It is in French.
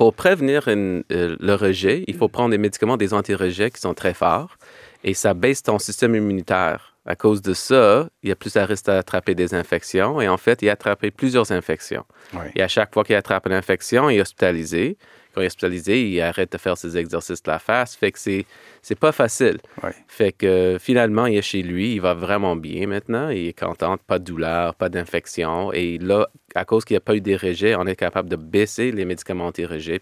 pour prévenir une- euh, le rejet, il faut prendre des médicaments, des anti-rejets qui sont très forts et ça baisse ton système immunitaire. À cause de ça, il y a plus à risque d'attraper des infections et en fait, il a attrapé plusieurs infections. Oui. Et à chaque fois qu'il attrape une infection, il est hospitalisé. Quand il est hospitalisé, il arrête de faire ses exercices de la face. Fait que c'est, c'est pas facile. Fait que finalement, il est chez lui, il va vraiment bien maintenant, il est content, pas de douleur, pas d'infection. Et là, à cause qu'il n'y a pas eu des rejets, on est capable de baisser les médicaments anti-rejets